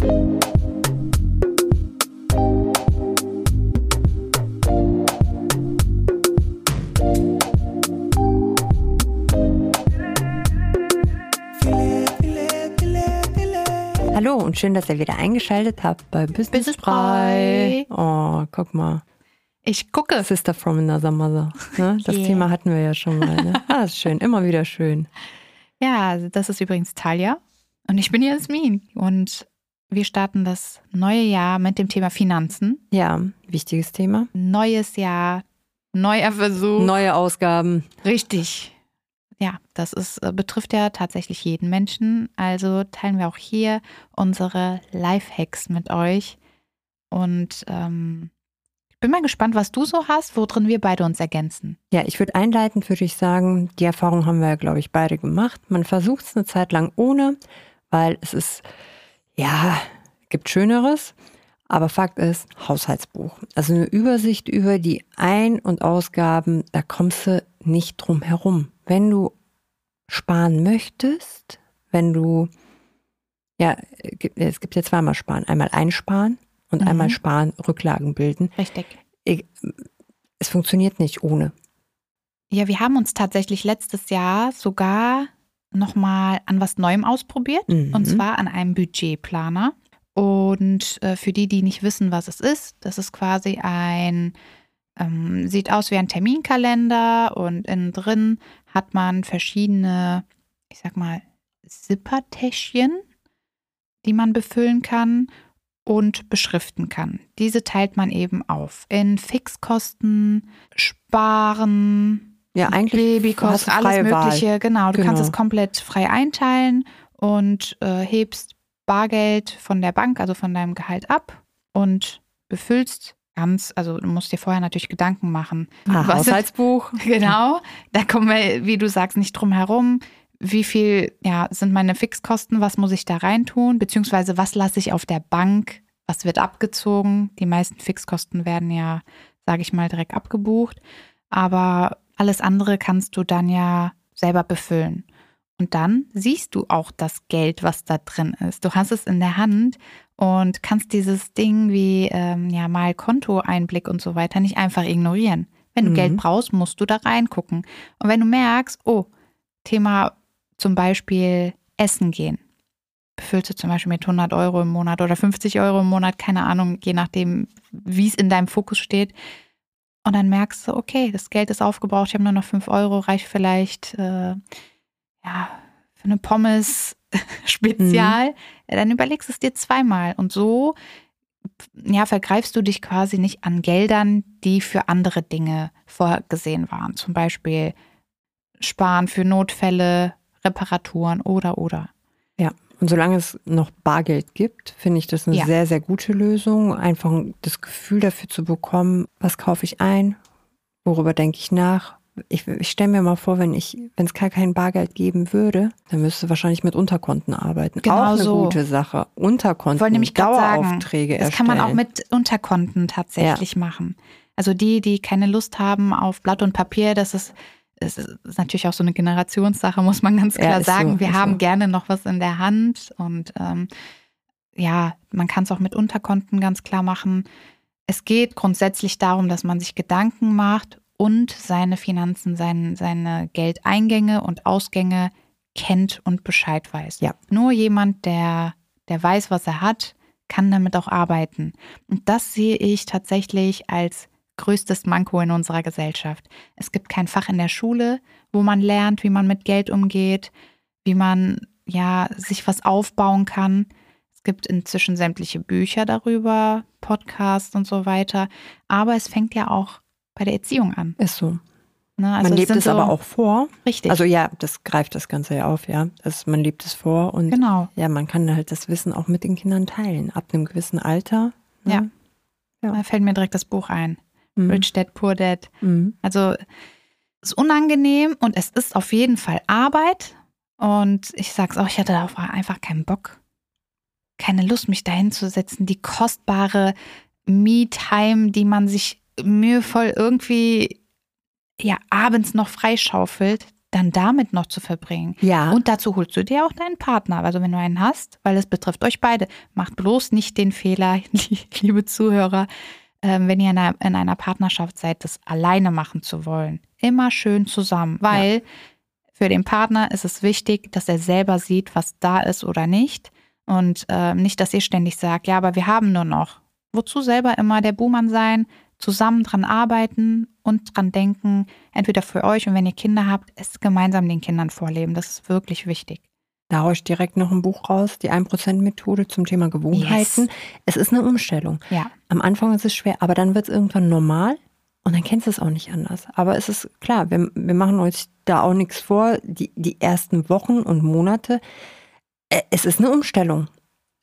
Hallo und schön, dass ihr wieder eingeschaltet habt bei Business, Business Brei. Oh, guck mal. Ich gucke. Sister from another mother. Ne? Das Yeah. Thema hatten wir ja schon mal. Ne? Ah, ist schön, immer wieder schön. Ja, das ist übrigens Talia und ich bin Jasmin und wir starten das neue Jahr mit dem Thema Finanzen. Ja, wichtiges Thema. Neues Jahr, neuer Versuch. Neue Ausgaben. Richtig. Ja, das ist, äh, betrifft ja tatsächlich jeden Menschen. Also teilen wir auch hier unsere Lifehacks mit euch. Und ähm, ich bin mal gespannt, was du so hast, worin wir beide uns ergänzen. Ja, ich würde einleitend würde ich sagen, die Erfahrung haben wir ja, glaube ich, beide gemacht. Man versucht es eine Zeit lang ohne, weil es ist, ja, gibt Schöneres. Aber Fakt ist, Haushaltsbuch. Also eine Übersicht über die Ein- und Ausgaben, da kommst du nicht drum herum. Wenn du sparen möchtest, wenn du, ja, es gibt ja zweimal sparen. Einmal einsparen und Mhm. einmal sparen, Rücklagen bilden. Richtig. Ich, es funktioniert nicht ohne. Ja, wir haben uns tatsächlich letztes Jahr sogar nochmal an was Neuem ausprobiert. Mhm. Und zwar an einem Budgetplaner. Und äh, für die, die nicht wissen, was es ist, das ist quasi ein, ähm, sieht aus wie ein Terminkalender und innen drin hat man verschiedene, ich sag mal, Zippertäschchen, die man befüllen kann und beschriften kann. Diese teilt man eben auf in Fixkosten, Sparen, Ja, eigentlich du alles freie Wahl. Mögliche. Genau, du kannst Genau. es komplett frei einteilen und äh, hebst Bargeld von der Bank, also von deinem Gehalt ab und befüllst ganz, also du musst dir vorher natürlich Gedanken machen. Was Haushaltsbuch. Genau, da kommen wir, wie du sagst, nicht drum herum. Wie viel ja, sind meine Fixkosten? Was muss ich da reintun? Beziehungsweise was lasse ich auf der Bank? Was wird abgezogen? Die meisten Fixkosten werden ja, sage ich mal, direkt abgebucht. Aber alles andere kannst du dann ja selber befüllen. Und dann siehst du auch das Geld, was da drin ist. Du hast es in der Hand und kannst dieses Ding wie ähm, ja mal Kontoeinblick und so weiter nicht einfach ignorieren. Wenn du Mhm. Geld brauchst, musst du da reingucken. Und wenn du merkst, oh, Thema zum Beispiel Essen gehen, befüllst du zum Beispiel mit 100 Euro im Monat oder 50 Euro im Monat, keine Ahnung, je nachdem, wie es in deinem Fokus steht. Und dann merkst du, okay, das Geld ist aufgebraucht, ich habe nur noch 5 Euro, reicht vielleicht äh, ja, für eine Pommes Spezial. Ja, dann überlegst du es dir zweimal. Und so ja, vergreifst du dich quasi nicht an Geldern, die für andere Dinge vorgesehen waren. Zum Beispiel Sparen für Notfälle, Reparaturen oder oder. Und solange es noch Bargeld gibt, finde ich das eine Ja. sehr, sehr gute Lösung. Einfach das Gefühl dafür zu bekommen, was kaufe ich ein, worüber denke ich nach. Ich, ich stelle mir mal vor, wenn ich, wenn es gar kein Bargeld geben würde, dann müsste wahrscheinlich mit Unterkonten arbeiten. Genau auch eine so. gute Sache. Unterkonten, wollte nämlich gerade sagen, Daueraufträge das kann man auch mit Unterkonten tatsächlich machen. Also die, die keine Lust haben auf Blatt und Papier, das ist, es ist natürlich auch so eine Generationssache, muss man ganz Ja, klar so, sagen. Wir ist haben so. gerne noch was in der Hand und ähm, ja, man kann es auch mit Unterkonten ganz klar machen. Es geht grundsätzlich darum, dass man sich Gedanken macht und seine Finanzen, sein, seine Geldeingänge und Ausgänge kennt und Bescheid weiß. Ja. Nur jemand, der, der weiß, was er hat, kann damit auch arbeiten. Und das sehe ich tatsächlich als größtes Manko in unserer Gesellschaft. Es gibt kein Fach in der Schule, wo man lernt, wie man mit Geld umgeht, wie man ja sich was aufbauen kann. Es gibt inzwischen sämtliche Bücher darüber, Podcasts und so weiter. Aber es fängt ja auch bei der Erziehung an. Ist so. Ne? Also man lebt es so- aber auch vor. richtig. Also ja, das greift das Ganze ja auf, ja. Das, man lebt es vor und genau. ja, man kann halt das Wissen auch mit den Kindern teilen. Ab einem gewissen Alter. ne? Ja. Ja. Da fällt mir direkt das Buch ein. Mhm. Rich Dad, Poor Dad. Mhm. Also es ist unangenehm und es ist auf jeden Fall Arbeit. Und ich sag's auch, ich hatte darauf einfach keinen Bock. Keine Lust, mich dahin zu setzen. Die kostbare Me-Time, die man sich mühevoll irgendwie ja abends noch freischaufelt, dann damit noch zu verbringen. Ja. Und dazu holst du dir auch deinen Partner, also wenn du einen hast, weil es betrifft euch beide. Macht bloß nicht den Fehler, liebe Zuhörer, wenn ihr in einer, in einer Partnerschaft seid, das alleine machen zu wollen. Immer schön zusammen, weil ja. für den Partner ist es wichtig, dass er selber sieht, was da ist oder nicht. Und äh, nicht, dass ihr ständig sagt, ja, aber wir haben nur noch. Wozu selber immer der Buhmann sein, zusammen dran arbeiten und dran denken, entweder für euch und wenn ihr Kinder habt, es gemeinsam den Kindern vorleben. Das ist wirklich wichtig. Da haue ich direkt noch ein Buch raus, die 1%-Methode zum Thema Gewohnheiten. Yes. Es ist eine Umstellung. Ja. Am Anfang ist es schwer, aber dann wird es irgendwann normal und dann kennst du es auch nicht anders. Aber es ist klar, wir, wir machen euch da auch nichts vor. Die, die ersten Wochen und Monate, äh, es ist eine Umstellung.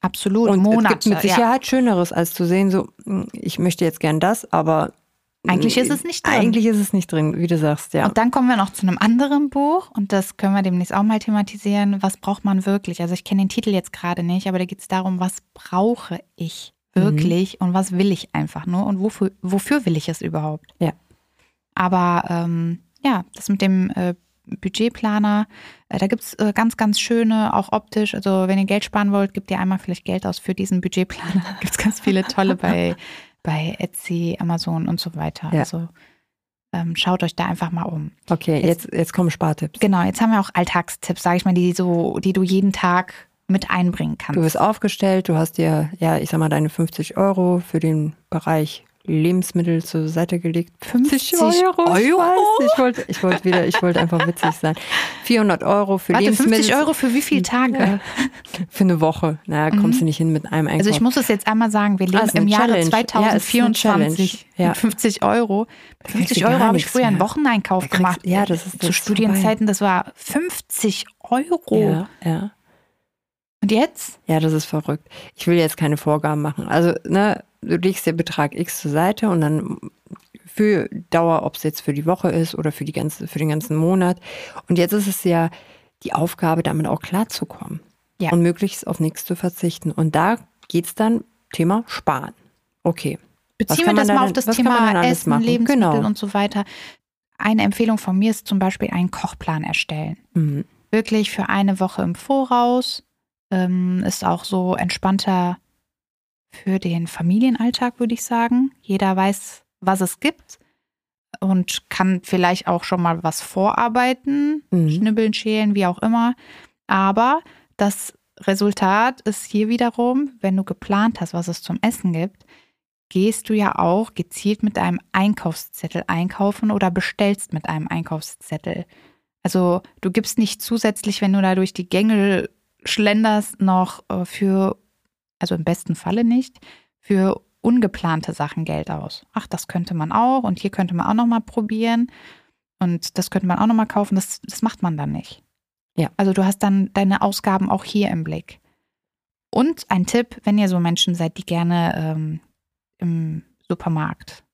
Absolut, und Monate. Es gibt mit Sicherheit ja. Schöneres, als zu sehen, so, hm, ich möchte jetzt gern das, aber eigentlich ist es nicht drin. Eigentlich ist es nicht drin, wie du sagst, ja. Und dann kommen wir noch zu einem anderen Buch und das können wir demnächst auch mal thematisieren. Was braucht man wirklich? Also ich kenne den Titel jetzt gerade nicht, aber da geht es darum, was brauche ich wirklich mhm. und was will ich einfach nur und wofür, wofür will ich es überhaupt? Ja. Aber ähm, ja, das mit dem äh, Budgetplaner, äh, da gibt es äh, ganz, ganz schöne, auch optisch. Also wenn ihr Geld sparen wollt, gebt ihr einmal vielleicht Geld aus für diesen Budgetplaner. gibt es ganz viele tolle bei bei Etsy, Amazon und so weiter. Ja. Also ähm, schaut euch da einfach mal um. Okay, jetzt, jetzt, jetzt kommen Spartipps. Genau, jetzt haben wir auch Alltagstipps, sage ich mal, die so, die du jeden Tag mit einbringen kannst. Du bist aufgestellt, du hast dir, ja, ich sag mal, deine 50 Euro für den Bereich Lebensmittel zur Seite gelegt. 50 Euro? Euro? Ich weiß, ich wollte ich wollte wieder, ich wollte einfach witzig sein. 400 Euro für Warte, Lebensmittel. 50 Euro für wie viele Tage? Ja. Für eine Woche. Naja, kommst mhm. du nicht hin mit einem Einkauf. Also ich muss es jetzt einmal sagen, wir leben ah, im Jahre 2024 ja, mit 50 Euro. Bei 50 Euro habe ich früher einen Wocheneinkauf gemacht. Ja, das ist Zu Studienzeiten, das war 50 Euro. Ja, ja. Und jetzt? Ja, das ist verrückt. Ich will jetzt keine Vorgaben machen. Also, ne, du legst den Betrag X zur Seite und dann für Dauer, ob es jetzt für die Woche ist oder für, die ganze, für den ganzen Monat. Und jetzt ist es ja die Aufgabe, damit auch klarzukommen. Ja. Und möglichst auf nichts zu verzichten. Und da geht es dann Thema Sparen. Okay. Beziehen wir das mal auf das Thema Essen, machen? Lebensmittel genau. und so weiter. Eine Empfehlung von mir ist zum Beispiel einen Kochplan erstellen. Mhm. Wirklich für eine Woche im Voraus. Ähm, ist auch so entspannter für den Familienalltag, würde ich sagen. Jeder weiß, was es gibt und kann vielleicht auch schon mal was vorarbeiten, mhm. schnibbeln, schälen, wie auch immer. Aber das Resultat ist hier wiederum, wenn du geplant hast, was es zum Essen gibt, gehst du ja auch gezielt mit einem Einkaufszettel einkaufen oder bestellst mit einem Einkaufszettel. Also du gibst nicht zusätzlich, wenn du da durch die Gänge schlenderst, noch äh, für also im besten Falle nicht, für ungeplante Sachen Geld aus. Ach, das könnte man auch und hier könnte man auch noch mal probieren und das könnte man auch noch mal kaufen. Das, das macht man dann nicht. Ja. Also du hast dann deine Ausgaben auch hier im Blick. Und ein Tipp, wenn ihr so Menschen seid, die gerne ähm, im Supermarkt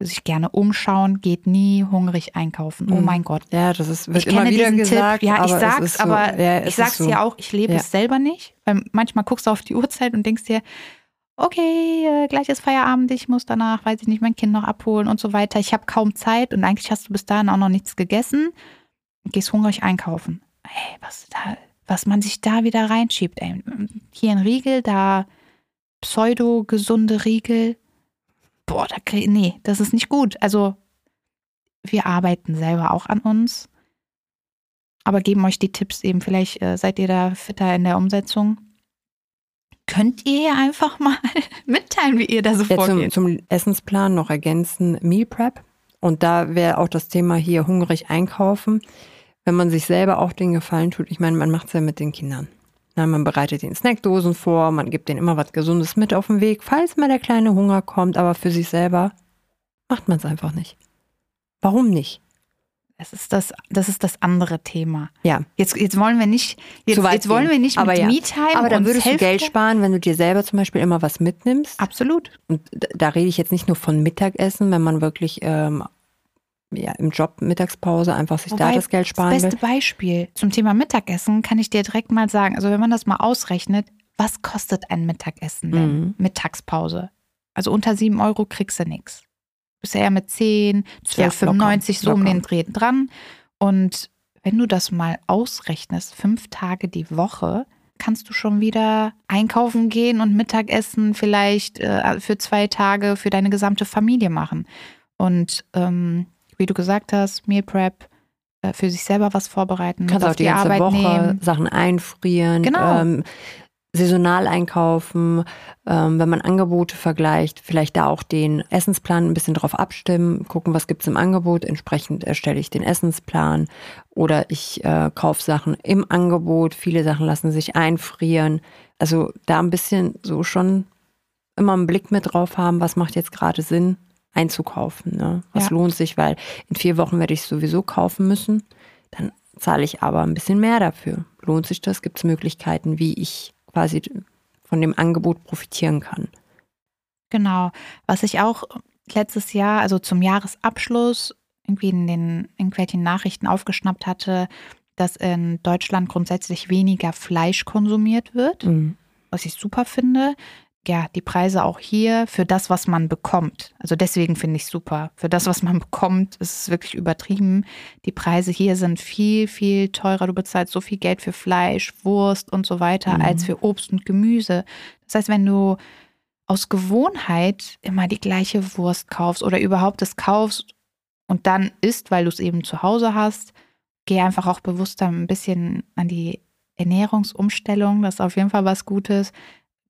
sich gerne umschauen, geht nie hungrig einkaufen. Oh mhm. mein Gott. Ja, das ist wird ich immer wieder gesagt. Tipp. Ja, ich sag's, so, aber ja, ich sag's so. dir auch, ich lebe ja. es selber nicht. Weil manchmal guckst du auf die Uhrzeit und denkst dir, okay, äh, gleich ist Feierabend, ich muss danach, weiß ich nicht, mein Kind noch abholen und so weiter. Ich habe kaum Zeit und eigentlich hast du bis dahin auch noch nichts gegessen. Und gehst hungrig einkaufen. Hey, was da, was man sich da wieder reinschiebt. Ey. Hier ein Riegel, da pseudo-gesunde Riegel boah, da krieg, nee, das ist nicht gut. Also wir arbeiten selber auch an uns, aber geben euch die Tipps eben. Vielleicht äh, seid ihr da fitter in der Umsetzung. Könnt ihr ja einfach mal mitteilen, wie ihr da so ja, vorgeht? Zum, zum Essensplan noch ergänzen Meal Prep. Und da wäre auch das Thema hier hungrig einkaufen. Wenn man sich selber auch den Gefallen tut, ich meine, man macht es ja mit den Kindern. Na, man bereitet den Snackdosen vor, man gibt denen immer was Gesundes mit auf den Weg, falls mal der kleine Hunger kommt, aber für sich selber macht man es einfach nicht. Warum nicht? Das ist das, das ist das andere Thema. Ja. Jetzt, jetzt wollen wir nicht, jetzt, jetzt wollen wir nicht aber mit ja. Me-Time Aber dann würdest du Geld sparen, wenn du dir selber zum Beispiel immer was mitnimmst. Absolut. Und da rede ich jetzt nicht nur von Mittagessen, wenn man wirklich ähm, ja, im Job Mittagspause einfach sich Wobei, da das Geld sparen Das beste will. Beispiel zum Thema Mittagessen kann ich dir direkt mal sagen. Also wenn man das mal ausrechnet, was kostet ein Mittagessen denn? Mhm. Mittagspause. Also unter 7 Euro kriegst du nichts. Bist ja eher mit 10, 12,95 ja, so um den Dreh dran. Und wenn du das mal ausrechnest, fünf Tage die Woche, kannst du schon wieder einkaufen gehen und Mittagessen vielleicht äh, für zwei Tage für deine gesamte Familie machen. Und ähm, wie du gesagt hast, Meal Prep, äh, für sich selber was vorbereiten. Kannst auch die, die ganze Arbeit Woche nehmen. Sachen einfrieren. Genau. Ähm, saisonal einkaufen, ähm, wenn man Angebote vergleicht, vielleicht da auch den Essensplan ein bisschen drauf abstimmen, gucken, was gibt's im Angebot, entsprechend erstelle ich den Essensplan oder ich äh, kaufe Sachen im Angebot, viele Sachen lassen sich einfrieren. Also da ein bisschen so schon immer einen Blick mit drauf haben, was macht jetzt gerade Sinn einzukaufen. Ne? Was ja. lohnt sich, weil in vier Wochen werde ich sowieso kaufen müssen. Dann zahle ich aber ein bisschen mehr dafür. Lohnt sich das? Gibt es Möglichkeiten, wie ich quasi von dem Angebot profitieren kann? Genau. Was ich auch letztes Jahr, also zum Jahresabschluss, irgendwie in den irgendwelchen Nachrichten aufgeschnappt hatte, dass in Deutschland grundsätzlich weniger Fleisch konsumiert wird, mhm. was ich super finde ja, die Preise auch hier für das, was man bekommt. Also deswegen finde ich super. Für das, was man bekommt, ist es wirklich übertrieben. Die Preise hier sind viel, viel teurer. Du bezahlst so viel Geld für Fleisch, Wurst und so weiter, mhm. als für Obst und Gemüse. Das heißt, wenn du aus Gewohnheit immer die gleiche Wurst kaufst oder überhaupt es kaufst und dann isst, weil du es eben zu Hause hast, geh einfach auch bewusster ein bisschen an die Ernährungsumstellung. Das ist auf jeden Fall was Gutes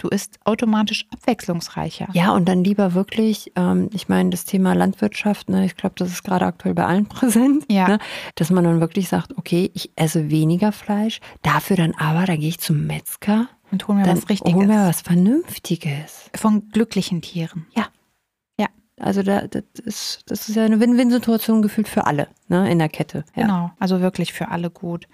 Du isst automatisch abwechslungsreicher. Ja, und dann lieber wirklich, ähm, ich meine, das Thema Landwirtschaft, ne, ich glaube, das ist gerade aktuell bei allen präsent, ja. ne, dass man dann wirklich sagt, okay, ich esse weniger Fleisch, dafür dann aber, da gehe ich zum Metzger und hol mir was Richtiges. Hol mir was Vernünftiges. Von glücklichen Tieren. Ja. Ja. Also da, das, ist, das ist ja eine Win-Win-Situation gefühlt für alle ne, in der Kette. Ja. Genau, also wirklich für alle gut.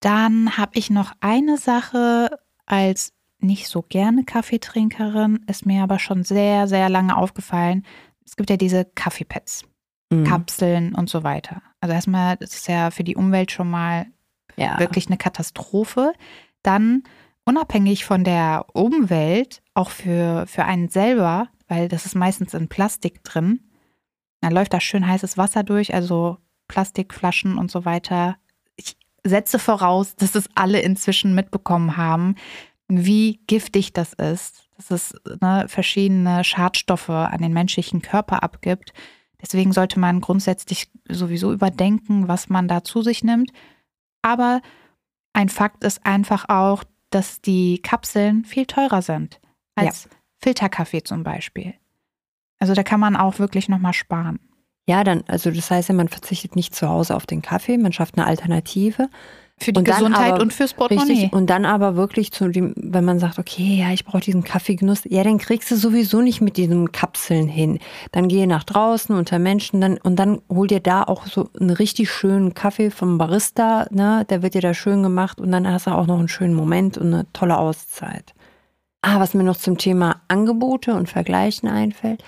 Dann habe ich noch eine Sache als nicht so gerne Kaffeetrinkerin, ist mir aber schon sehr, sehr lange aufgefallen. Es gibt ja diese Kaffeepads, mhm. Kapseln und so weiter. Also erstmal, das ist ja für die Umwelt schon mal ja. wirklich eine Katastrophe. Dann unabhängig von der Umwelt, auch für, für einen selber, weil das ist meistens in Plastik drin. Da läuft da schön heißes Wasser durch, also Plastikflaschen und so weiter. Ich setze voraus, dass es alle inzwischen mitbekommen haben, wie giftig das ist, dass es ne, verschiedene Schadstoffe an den menschlichen Körper abgibt. Deswegen sollte man grundsätzlich sowieso überdenken, was man da zu sich nimmt. Aber ein Fakt ist einfach auch, dass die Kapseln viel teurer sind als ja. Filterkaffee zum Beispiel. Also da kann man auch wirklich nochmal sparen. Ja, dann, also das heißt ja, man verzichtet nicht zu Hause auf den Kaffee, man schafft eine Alternative. Für die und Gesundheit aber, und fürs Portemonnaie. Richtig, und dann aber wirklich zu dem, wenn man sagt, okay, ja, ich brauche diesen Kaffeegenuss, ja, dann kriegst du sowieso nicht mit diesen Kapseln hin. Dann gehe nach draußen unter Menschen dann, und dann hol dir da auch so einen richtig schönen Kaffee vom Barista, ne, der wird dir da schön gemacht und dann hast du auch noch einen schönen Moment und eine tolle Auszeit. Ah, was mir noch zum Thema Angebote und Vergleichen einfällt.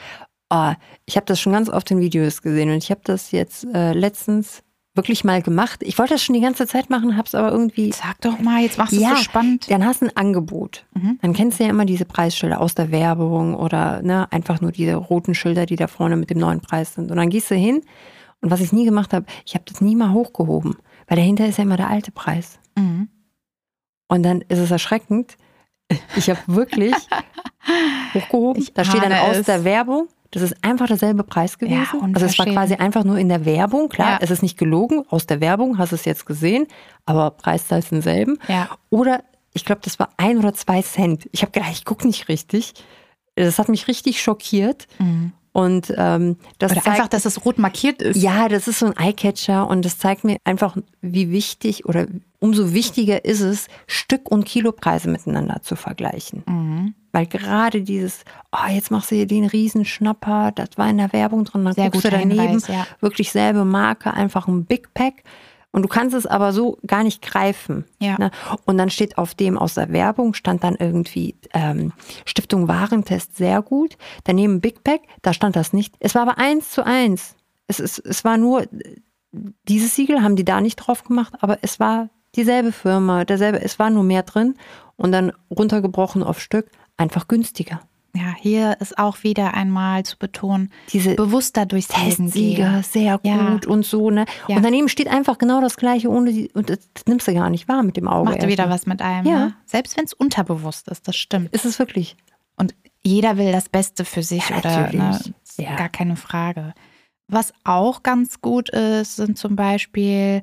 Oh, ich habe das schon ganz oft in Videos gesehen und ich habe das jetzt äh, letztens wirklich mal gemacht. Ich wollte das schon die ganze Zeit machen, habe es aber irgendwie. Sag doch mal, jetzt machst du ja, es so spannend. Dann hast du ein Angebot. Mhm. Dann kennst du ja immer diese Preisschilder aus der Werbung oder ne, einfach nur diese roten Schilder, die da vorne mit dem neuen Preis sind. Und dann gehst du hin und was ich nie gemacht habe, ich habe das nie mal hochgehoben, weil dahinter ist ja immer der alte Preis. Mhm. Und dann ist es erschreckend. Ich habe wirklich hochgehoben. Ich da steht dann aus es. der Werbung das ist einfach derselbe Preis gewesen. Ja, also es war quasi einfach nur in der Werbung. Klar, ja. es ist nicht gelogen. Aus der Werbung hast du es jetzt gesehen, aber Preiszahl ist denselben. Ja. Oder ich glaube, das war ein oder zwei Cent. Ich habe gedacht, ich gucke nicht richtig. Das hat mich richtig schockiert. Mhm. Und ähm, das oder zeigt, einfach, dass es rot markiert ist. Ja, das ist so ein Eyecatcher und das zeigt mir einfach, wie wichtig oder umso wichtiger ist es, Stück- und Kilopreise miteinander zu vergleichen. Mhm. Weil gerade dieses, oh, jetzt machst du hier den Riesenschnapper, das war in der Werbung drin, dann Sehr guckst du daneben, Hinweis, ja. wirklich selbe Marke, einfach ein Big Pack. Und du kannst es aber so gar nicht greifen. Ja. Ne? Und dann steht auf dem aus der Werbung, stand dann irgendwie ähm, Stiftung Warentest sehr gut. Daneben Big Pack, da stand das nicht. Es war aber eins zu eins. Es, ist, es war nur, dieses Siegel haben die da nicht drauf gemacht, aber es war dieselbe Firma, derselbe, es war nur mehr drin und dann runtergebrochen auf Stück, einfach günstiger. Ja, hier ist auch wieder einmal zu betonen, Diese bewusster durchs. Testsieger, sehr Ja. gut und so, ne? Ja. Und daneben steht einfach genau das Gleiche, ohne die, und das, nimmst du gar nicht wahr mit dem Auge. Macht wieder erstmal. was mit einem. Ja. Ne? Selbst wenn es unterbewusst ist, das stimmt. Ist es wirklich. Und jeder will das Beste für sich Ja, oder ne, Ja. gar keine Frage. Was auch ganz gut ist, sind zum Beispiel,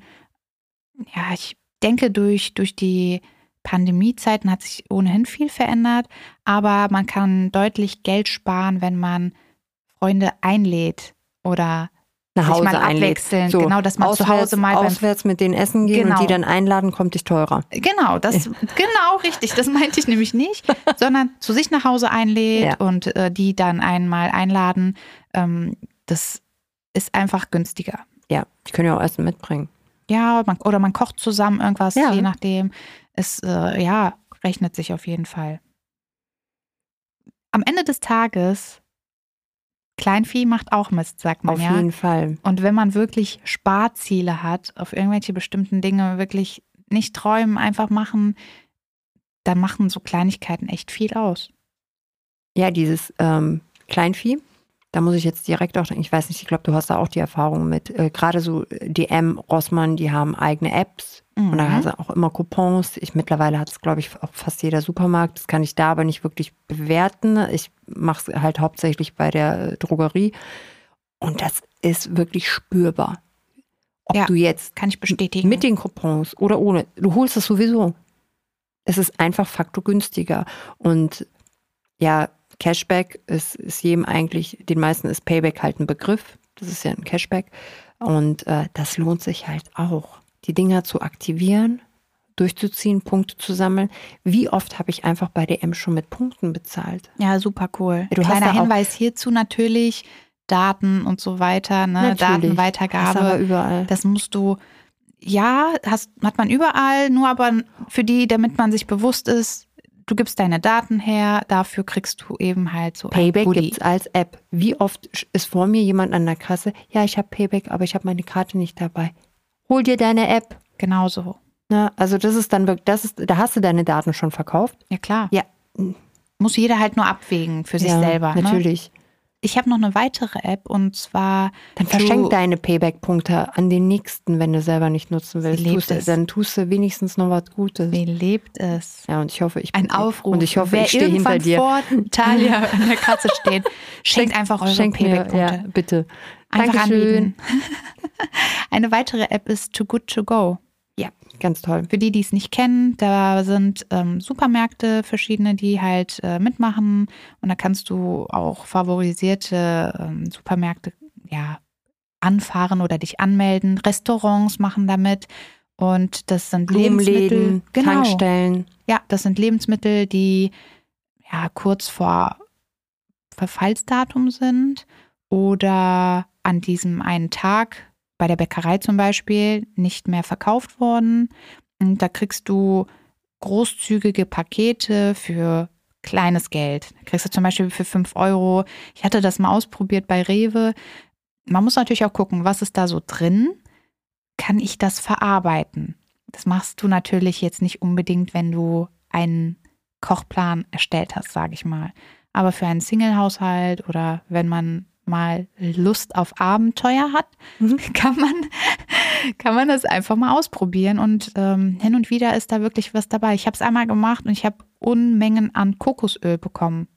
ja, ich denke, durch, durch die Pandemiezeiten hat sich ohnehin viel verändert, aber man kann deutlich Geld sparen, wenn man Freunde einlädt oder Nach sich Hause mal einlädt. abwechseln. Genau, dass man zu Hause mal beim auswärts mit denen essen gehen Genau. und die dann einladen, kommt dich teurer. Genau, das genau richtig. Das meinte ich nämlich nicht, sondern zu sich nach Hause einlädt Ja. und äh, die dann einmal einladen. Ähm, das ist einfach günstiger. Ja, die können ja auch Essen mitbringen. Ja, man, oder man kocht zusammen irgendwas, Ja. je nachdem. Es äh, ja rechnet sich auf jeden Fall. Am Ende des Tages Kleinvieh macht auch Mist, sagt man Auf ja. jeden Fall. Und wenn man wirklich Sparziele hat, auf irgendwelche bestimmten Dinge wirklich nicht träumen, einfach machen, dann machen so Kleinigkeiten echt viel aus. Ja, dieses ähm, Kleinvieh, da muss ich jetzt direkt auch, ich weiß nicht, ich glaube, du hast da auch die Erfahrung mit. Äh, Gerade so DM, Rossmann, die haben eigene Apps und da Mhm. hast du auch immer Coupons. Ich mittlerweile hat es, glaube ich, auch fast jeder Supermarkt. Das kann ich da aber nicht wirklich bewerten. Ich mache es halt hauptsächlich bei der Drogerie. Und das ist wirklich spürbar. Ob Ja. du jetzt Kann ich bestätigen. mit den Coupons oder ohne, du holst es sowieso. Es ist einfach faktor günstiger. Und ja, Cashback ist, ist jedem eigentlich, den meisten ist Payback halt ein Begriff. Das ist ja ein Cashback. Und äh, das lohnt sich halt auch, die Dinger zu aktivieren, durchzuziehen, Punkte zu sammeln. Wie oft habe ich einfach bei DM schon mit Punkten bezahlt? ja, super cool. Du Kleiner Hinweis hierzu natürlich, Daten und so weiter, ne? Natürlich. Hast aber Datenweitergabe. überall. Das musst du, ja, hast, hat man überall, nur aber für die, damit man sich bewusst ist, du gibst deine Daten her, dafür kriegst du eben halt so Payback gibt es als App. Wie oft ist vor mir jemand an der Kasse? Ja, ich habe Payback, aber ich habe meine Karte nicht dabei. Hol dir deine App. Genauso. Ne? Also das ist dann wirklich, das ist, da hast du deine Daten schon verkauft. Ja, klar. Ja. Muss jeder halt nur abwägen für sich ja, selber. Ne? Natürlich. Ich habe noch eine weitere App und zwar. Dann verschenk deine Payback-Punkte an den nächsten, wenn du selber nicht nutzen willst. lebt Tust, es. dann tust du wenigstens noch was Gutes. Wie lebt es? Ja, und ich hoffe, ich Ein bin Aufruf. Und ich hoffe, Wer ich stehe hinter dir. vor Talia in der Kasse steht, schenkt einfach eure Payback-Punkte. ja, bitte. Einfach Dankeschön. anbieten. Eine weitere App ist Too Good To Go. Ja, ganz toll. Für die, die es nicht kennen, da sind ähm, Supermärkte verschiedene, die halt äh, mitmachen. Und da kannst du auch favorisierte ähm, Supermärkte ja, anfahren oder dich anmelden. Restaurants machen damit. Und das sind Lebensmittel. Genau. Tankstellen. Ja, das sind Lebensmittel, die ja kurz vor Verfallsdatum sind oder an diesem einen Tag bei der Bäckerei zum Beispiel nicht mehr verkauft worden. Und da kriegst du großzügige Pakete für kleines Geld. Da kriegst du zum Beispiel für 5 Euro. Ich hatte das mal ausprobiert bei Rewe. Man muss natürlich auch gucken, was ist da so drin. Kann ich das verarbeiten? Das machst du natürlich jetzt nicht unbedingt, wenn du einen Kochplan erstellt hast, sage ich mal. Aber für einen Single-Haushalt oder wenn man mal Lust auf Abenteuer hat, Mhm. kann man, kann man das einfach mal ausprobieren. Und ähm, hin und wieder ist da wirklich was dabei. Ich habe es einmal gemacht und ich habe Unmengen an Kokosöl bekommen.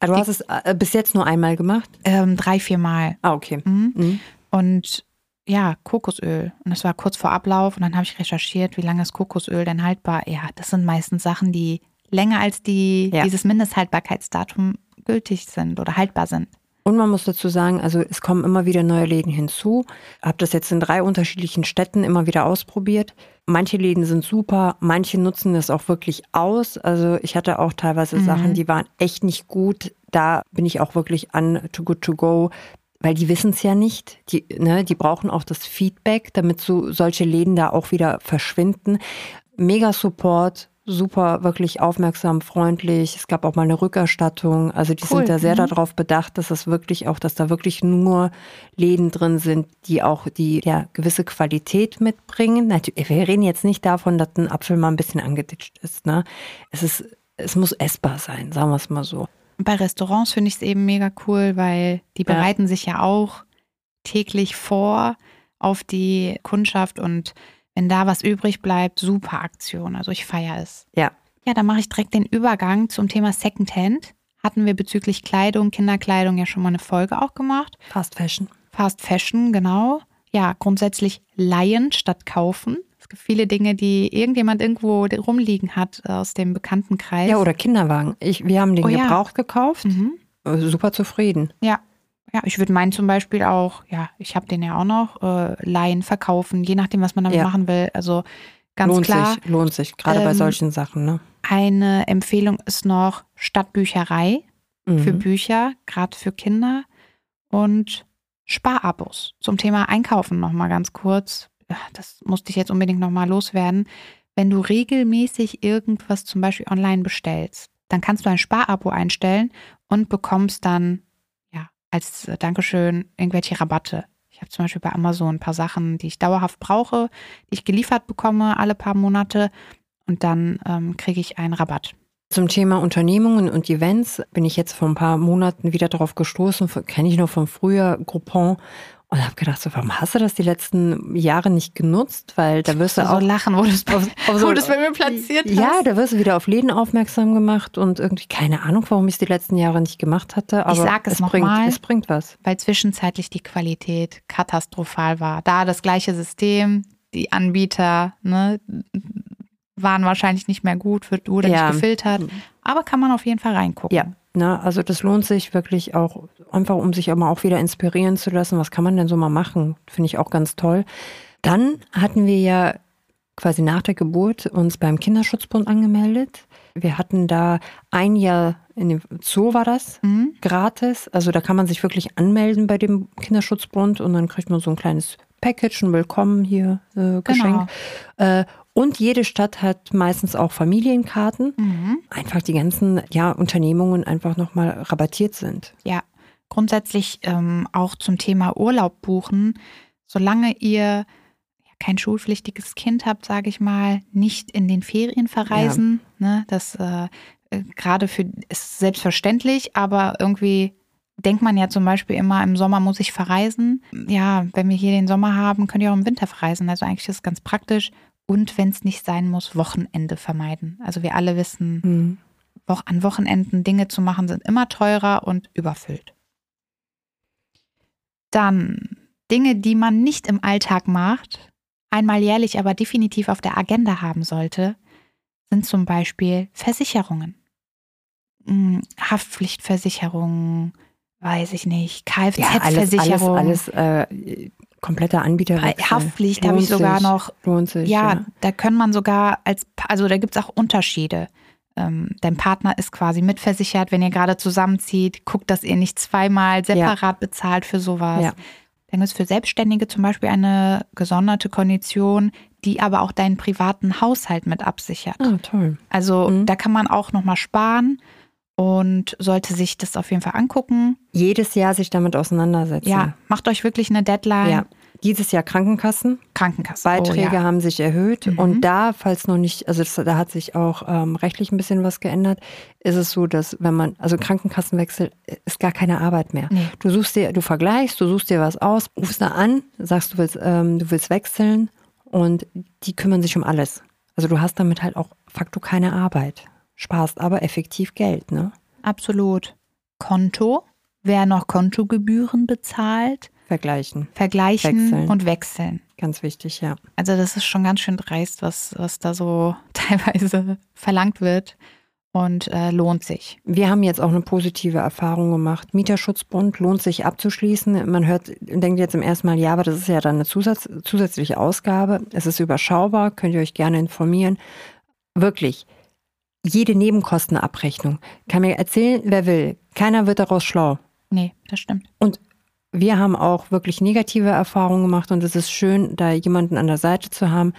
Ah, du hast es äh, bis jetzt nur einmal gemacht? Ähm, drei, vier Mal. Ah, okay. Mhm. Mhm. Und ja, Kokosöl. Und das war kurz vor Ablauf und dann habe ich recherchiert, wie lange ist Kokosöl denn haltbar? Ja, das sind meistens Sachen, die länger als die, Ja. dieses Mindesthaltbarkeitsdatum gültig sind oder haltbar sind. Und man muss dazu sagen, also es kommen immer wieder neue Läden hinzu. Habe das jetzt in drei unterschiedlichen Städten immer wieder ausprobiert. Manche Läden sind super, manche nutzen das auch wirklich aus. Also ich hatte auch teilweise Mhm. Sachen, die waren echt nicht gut. Da bin ich auch wirklich an Too Good To Go, weil die wissen es ja nicht. Die, ne, die brauchen auch das Feedback, damit so solche Läden da auch wieder verschwinden. Mega Support, super, wirklich aufmerksam, freundlich. Es gab auch mal eine Rückerstattung. Also die Cool, sind da sehr mhm. darauf bedacht, dass das wirklich auch, dass da wirklich nur Läden drin sind, die auch die ja, gewisse Qualität mitbringen. Natürlich, wir reden jetzt nicht davon, dass ein Apfel mal ein bisschen angeditscht ist. Ne? Es ist, es muss essbar sein, sagen wir es mal so. Bei Restaurants finde ich es eben mega cool, weil die Ja. bereiten sich ja auch täglich vor auf die Kundschaft und wenn da was übrig bleibt, super Aktion. Also ich feiere es. Ja. Ja, dann mache ich direkt den Übergang zum Thema Secondhand. Hatten wir bezüglich Kleidung, Kinderkleidung ja schon mal eine Folge auch gemacht. Fast Fashion. Fast Fashion, genau. Ja, grundsätzlich leihen statt kaufen. Es gibt viele Dinge, die irgendjemand irgendwo rumliegen hat aus dem Bekanntenkreis. Ja, oder Kinderwagen. Ich, wir haben den Oh ja. gebraucht gekauft. Mhm. Äh, Super zufrieden. Ja. Ja, ich würde meinen zum Beispiel auch, ja, ich habe den ja auch noch, äh, leihen, verkaufen, je nachdem, was man damit Ja. machen will. Also ganz lohnt klar, sich, lohnt sich. Gerade bei Ähm, solchen Sachen, ne? eine Empfehlung ist noch Stadtbücherei für Mhm. Bücher, gerade für Kinder und Sparabos. Zum Thema Einkaufen nochmal ganz kurz. Das musste ich jetzt unbedingt nochmal loswerden. Wenn du regelmäßig irgendwas zum Beispiel online bestellst, dann kannst du ein Sparabo einstellen und bekommst dann als äh, Dankeschön irgendwelche Rabatte. Ich habe zum Beispiel bei Amazon ein paar Sachen, die ich dauerhaft brauche, die ich geliefert bekomme alle paar Monate und dann ähm, kriege ich einen Rabatt. Zum Thema Unternehmungen und Events bin ich jetzt vor ein paar Monaten wieder darauf gestoßen, kenne ich noch von früher, Groupon. Und habe gedacht, so, warum hast du das die letzten Jahre nicht genutzt? Weil da wirst du so auch lachen, wo du es so, es bei mir platziert hast. Ja, da wirst du wieder auf Läden aufmerksam gemacht und irgendwie keine Ahnung, warum ich es die letzten Jahre nicht gemacht hatte. Aber sag es noch bringt, mal. es bringt was. weil zwischenzeitlich die Qualität katastrophal war. Da das gleiche System, die Anbieter ne, waren wahrscheinlich nicht mehr gut, wird, wurde Ja. nicht gefiltert. Aber kann man auf jeden Fall reingucken. Ja, na, also das lohnt sich wirklich auch, einfach um sich immer auch wieder inspirieren zu lassen. Was kann man denn so mal machen? Finde ich auch ganz toll. Dann hatten wir ja quasi nach der Geburt uns beim Kinderschutzbund angemeldet. Wir hatten da ein Jahr in dem Zoo war das Mhm. gratis. Also da kann man sich wirklich anmelden bei dem Kinderschutzbund und dann kriegt man so ein kleines Package, ein Willkommen hier äh, Geschenk. Äh, und jede Stadt hat meistens auch Familienkarten Mhm. einfach die ganzen ja, Unternehmungen einfach nochmal rabattiert sind. Ja, grundsätzlich ähm, auch zum Thema Urlaub buchen. Solange ihr ja, kein schulpflichtiges Kind habt, sage ich mal, nicht in den Ferien verreisen. Ne, das äh, äh, gerade für ist selbstverständlich, aber irgendwie denkt man ja zum Beispiel immer, im Sommer muss ich verreisen. Ja, wenn wir hier den Sommer haben, könnt ihr auch im Winter verreisen. Also eigentlich ist es ganz praktisch. Und wenn es nicht sein muss, Wochenende vermeiden. Also wir alle wissen, Hm. Wo- an Wochenenden Dinge zu machen, sind immer teurer und überfüllt. Dann Dinge, die man nicht im Alltag macht, einmal jährlich aber definitiv auf der Agenda haben sollte, sind zum Beispiel Versicherungen. Hm, Haftpflichtversicherungen, weiß ich nicht, Ja, alles, alles, Kfz-Versicherung. alles äh, kompletter Anbieter. Haftpflicht habe ich sogar noch Lohnt sich. ja, da können man sogar als, also da gibt es auch Unterschiede. Ähm, dein Partner ist quasi mitversichert, wenn ihr gerade zusammenzieht, guckt, dass ihr nicht zweimal separat bezahlt für sowas. Ja. Dann gibt es für Selbstständige zum Beispiel eine gesonderte Kondition, die aber auch deinen privaten Haushalt mit absichert. Ah, toll. Also Mhm. da kann man auch nochmal sparen und sollte sich das auf jeden Fall angucken. Jedes Jahr sich damit auseinandersetzen. Ja, macht euch wirklich eine Deadline. ja. Dieses Jahr Krankenkassen. Krankenkasse. Beiträge oh, ja. haben sich erhöht Mhm. und da, falls noch nicht, also das, da hat sich auch ähm, rechtlich ein bisschen was geändert, ist es so, dass wenn man, also Krankenkassenwechsel ist gar keine Arbeit mehr. Nee. Du suchst dir, du vergleichst, du suchst dir was aus, rufst da an, sagst, du willst, ähm, du willst wechseln und die kümmern sich um alles. Also du hast damit halt auch facto keine Arbeit, sparst aber effektiv Geld, ne? Absolut. Konto. Wer noch Kontogebühren bezahlt, Vergleichen, vergleichen Wechseln. und wechseln. ganz wichtig, ja. Also das ist schon ganz schön dreist, was, was da so teilweise verlangt wird und äh, lohnt sich. Wir haben jetzt auch eine positive Erfahrung gemacht. Mieterschutzbund lohnt sich abzuschließen. Man hört, denkt jetzt im ersten Mal, ja, aber das ist ja dann eine Zusatz, zusätzliche Ausgabe. Es ist überschaubar, könnt ihr euch gerne informieren. Wirklich, jede Nebenkostenabrechnung kann mir erzählen, wer will. Keiner wird daraus schlau. Nee, das stimmt. Wir haben auch wirklich negative Erfahrungen gemacht und es ist schön, da jemanden an der Seite zu haben,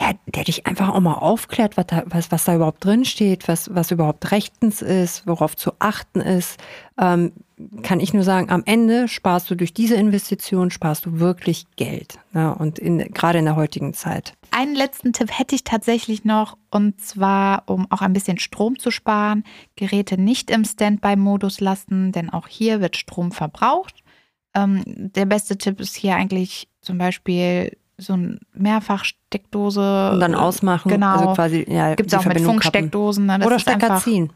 ja, der dich einfach auch mal aufklärt, was da, was, was da überhaupt drin steht, was, was überhaupt rechtens ist, worauf zu achten ist. Ähm, kann ich nur sagen, am Ende sparst du durch diese Investition, sparst du wirklich Geld. Ne? Und in, gerade in der heutigen Zeit. Einen letzten Tipp hätte ich tatsächlich noch, und zwar, um auch ein bisschen Strom zu sparen, Geräte nicht im Standby-Modus lassen, denn auch hier wird Strom verbraucht. Ähm, der beste Tipp ist hier eigentlich zum Beispiel so eine Mehrfachsteckdose. Und dann ausmachen. Genau. Also quasi, ja, Gibt es auch mit. Funksteckdosen. Ne? Oder Stecker ziehen.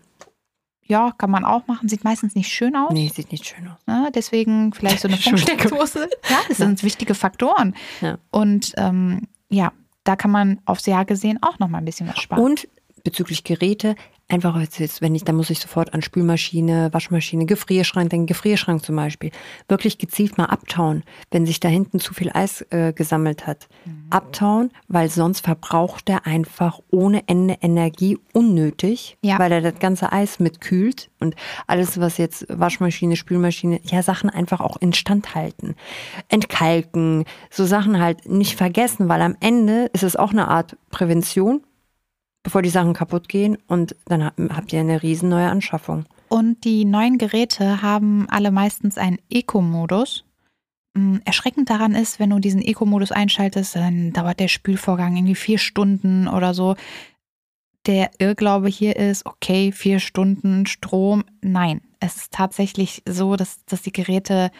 Ja, kann man auch machen. Sieht meistens nicht schön aus. Nee, sieht nicht schön aus. Ne? Deswegen vielleicht so eine. Funksteckdose. Ja, das sind wichtige Faktoren. Ja. Und ähm, ja, da kann man aufs Jahr gesehen auch noch mal ein bisschen was sparen. Und bezüglich Geräte, einfach jetzt, wenn ich, da muss ich sofort an Spülmaschine, Waschmaschine, Gefrierschrank denken, Gefrierschrank zum Beispiel. Wirklich gezielt mal abtauen, wenn sich da hinten zu viel Eis äh, gesammelt hat. Mhm. Abtauen, weil sonst verbraucht er einfach ohne Ende Energie unnötig, Ja. weil er das ganze Eis mitkühlt und alles, was jetzt Waschmaschine, Spülmaschine, ja, Sachen einfach auch instand halten. Entkalken, so Sachen halt nicht vergessen, weil am Ende ist es auch eine Art Prävention bevor die Sachen kaputt gehen und dann hab- habt ihr eine riesen neue Anschaffung. Und die neuen Geräte haben alle meistens einen Eco-Modus. Mm, Erschreckend daran ist, wenn du diesen Eco-Modus einschaltest, dann dauert der Spülvorgang irgendwie vier Stunden oder so. Der Irrglaube hier ist, okay, vier Stunden Strom. Nein, es ist tatsächlich so, dass, dass die Geräte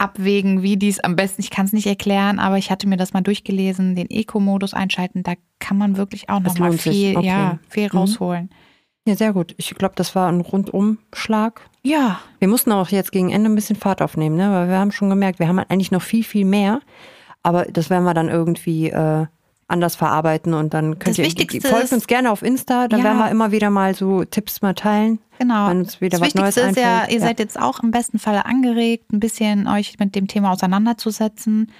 abwägen, wie dies am besten, ich kann es nicht erklären, aber ich hatte mir das mal durchgelesen, den Eco-Modus einschalten, da kann man wirklich auch Das lohnt sich, viel, okay. ja, viel Mhm. rausholen. Ja, sehr gut. Ich glaube, das war ein Rundumschlag. Ja, Wir mussten auch jetzt gegen Ende ein bisschen Fahrt aufnehmen, ne? weil wir haben schon gemerkt, wir haben eigentlich noch viel, viel mehr. Aber das werden wir dann irgendwie äh, anders verarbeiten und dann könnt Das ihr, Wichtigste folgt uns gerne auf Insta, dann Ja. werden wir immer wieder mal so Tipps mal teilen, Genau. wenn uns wieder das was Neues Wichtigste ist ja, ihr seid jetzt auch im besten Falle angeregt, ein bisschen euch mit dem Thema auseinanderzusetzen.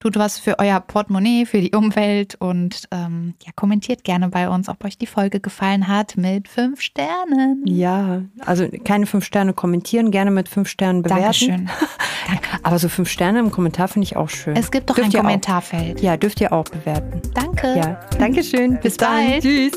Tut was für euer Portemonnaie, für die Umwelt und ähm, ja, kommentiert gerne bei uns, ob euch die Folge gefallen hat mit fünf Sternen. Ja, also keine fünf Sterne kommentieren, gerne mit fünf Sternen bewerten. Dankeschön. Aber so fünf Sterne im Kommentar finde ich auch schön. Es gibt doch Dürft ein ihr auch. Kommentarfeld. Ja, dürft ihr auch bewerten. Danke. Ja, Dankeschön. Bis, Bis dann. bald. Tschüss.